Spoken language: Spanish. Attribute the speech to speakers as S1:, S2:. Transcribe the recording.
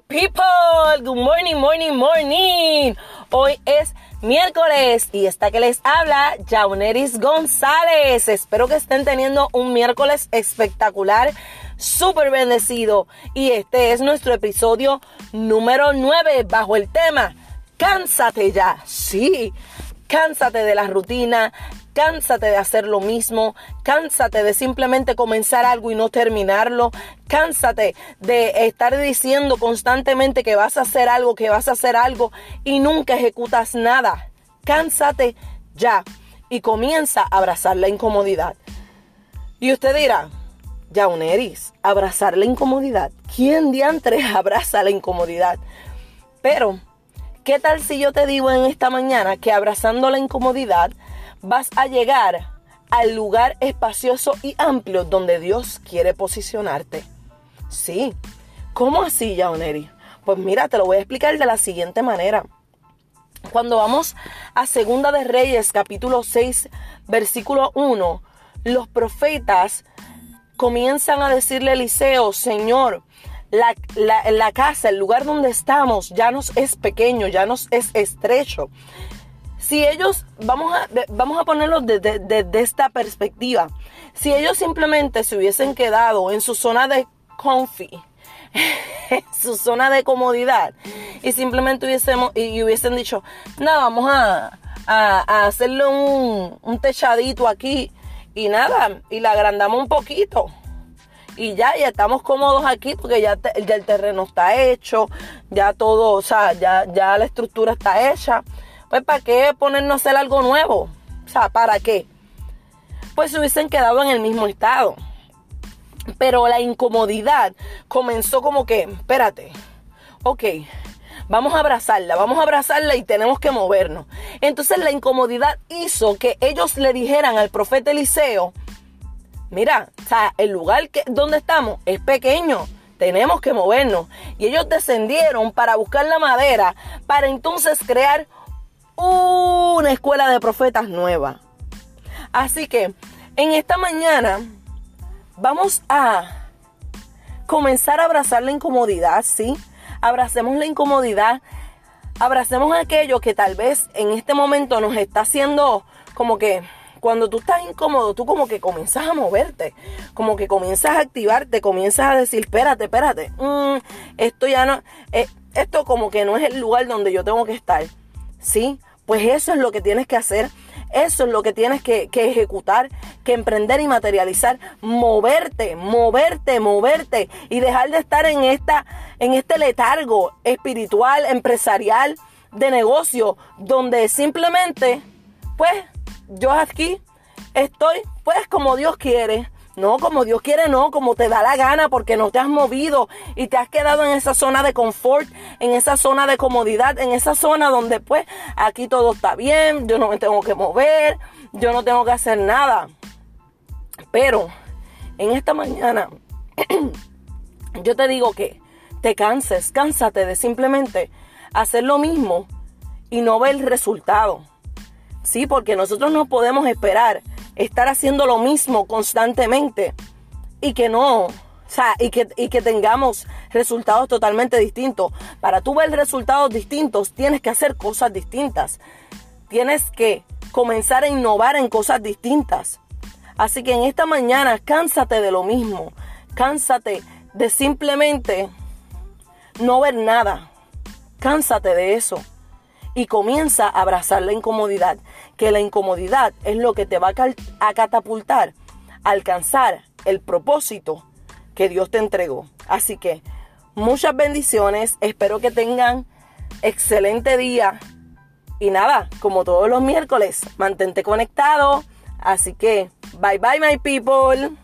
S1: people. Good morning, morning, morning. Hoy es miércoles y esta que les habla, Jauneris González. Espero que estén teniendo un miércoles espectacular, súper bendecido. Y este es nuestro episodio número 9 bajo el tema Cánsate ya. Sí, cánsate de la rutina, Cánsate de hacer lo mismo, cánsate de simplemente comenzar algo y no terminarlo, cánsate de estar diciendo constantemente que vas a hacer algo, que vas a hacer algo y nunca ejecutas nada. Cánsate ya y comienza a abrazar la incomodidad. Y usted dirá, ya Eris, abrazar la incomodidad. ¿Quién diantre abraza la incomodidad? Pero, ¿qué tal si yo te digo en esta mañana que abrazando la incomodidad vas a llegar al lugar espacioso y amplio donde Dios quiere posicionarte. Sí. ¿Cómo así, Jaoneri? Pues mira, te lo voy a explicar de la siguiente manera. Cuando vamos a Segunda de Reyes, capítulo 6, versículo 1, los profetas comienzan a decirle a Eliseo, Señor, la, la, casa, el lugar donde estamos, ya nos es pequeño, ya nos es estrecho si ellos, vamos a, vamos a ponerlo desde esta perspectiva, si ellos simplemente se hubiesen quedado en su zona de comfy, en su zona de comodidad, y simplemente hubiésemos, y, hubiesen dicho, nada, vamos a, hacerle un, un techadito aquí, y nada, y la agrandamos un poquito y ya, ya estamos cómodos aquí porque ya, ya, el terreno está hecho, ya todo, o sea, ya, ya la estructura está hecha. Pues ¿para qué ponernos a hacer algo nuevo? O sea, ¿para qué? Pues se hubiesen quedado en el mismo estado. Pero la incomodidad comenzó como que, espérate, ok, vamos a abrazarla, vamos a abrazarla y tenemos que movernos. Entonces la incomodidad hizo que ellos le dijeran al profeta Eliseo, mira, o sea, el lugar que, donde estamos es pequeño, tenemos que movernos. Y ellos descendieron para buscar la madera, para entonces crear una escuela de profetas nueva. Así que en esta mañana vamos a comenzar a abrazar la incomodidad, ¿sí? Abracemos la incomodidad, abracemos aquello que tal vez en este momento nos está haciendo como que cuando tú estás incómodo, tú como que comienzas a moverte, como que comienzas a activarte, comienzas a decir, espérate, espérate, mm, esto ya no, eh, esto como que no es el lugar donde yo tengo que estar. ¿sí? Pues eso es lo que tienes que hacer, eso es lo que tienes que, ejecutar, que emprender y materializar, moverte, moverte, moverte y dejar de estar en, esta, en este letargo espiritual, empresarial, de negocio, donde simplemente, pues, yo aquí estoy, pues, como Dios quiere, no, como Dios quiere, no, como te da la gana, porque no te has movido y te has quedado en esa zona de confort, en esa zona de comodidad, en esa zona donde pues aquí todo está bien, yo no me tengo que mover, yo no tengo que hacer nada. Pero en esta mañana yo te digo que te canses, cánsate de simplemente hacer lo mismo y no ver el resultado. Sí, porque nosotros no podemos esperar estar haciendo lo mismo constantemente y que no, o sea, y que, y que tengamos resultados totalmente distintos. Para tú ver resultados distintos, tienes que hacer cosas distintas. Tienes que comenzar a innovar en cosas distintas. Así que en esta mañana, cánsate de lo mismo. Cánsate de simplemente no ver nada. Cánsate de eso y comienza a abrazar la incomodidad, que la incomodidad es lo que te va a catapultar a alcanzar el propósito que Dios te entregó. Así que muchas bendiciones, espero que tengan excelente día y nada, como todos los miércoles, mantente conectado. Así que, bye bye my people.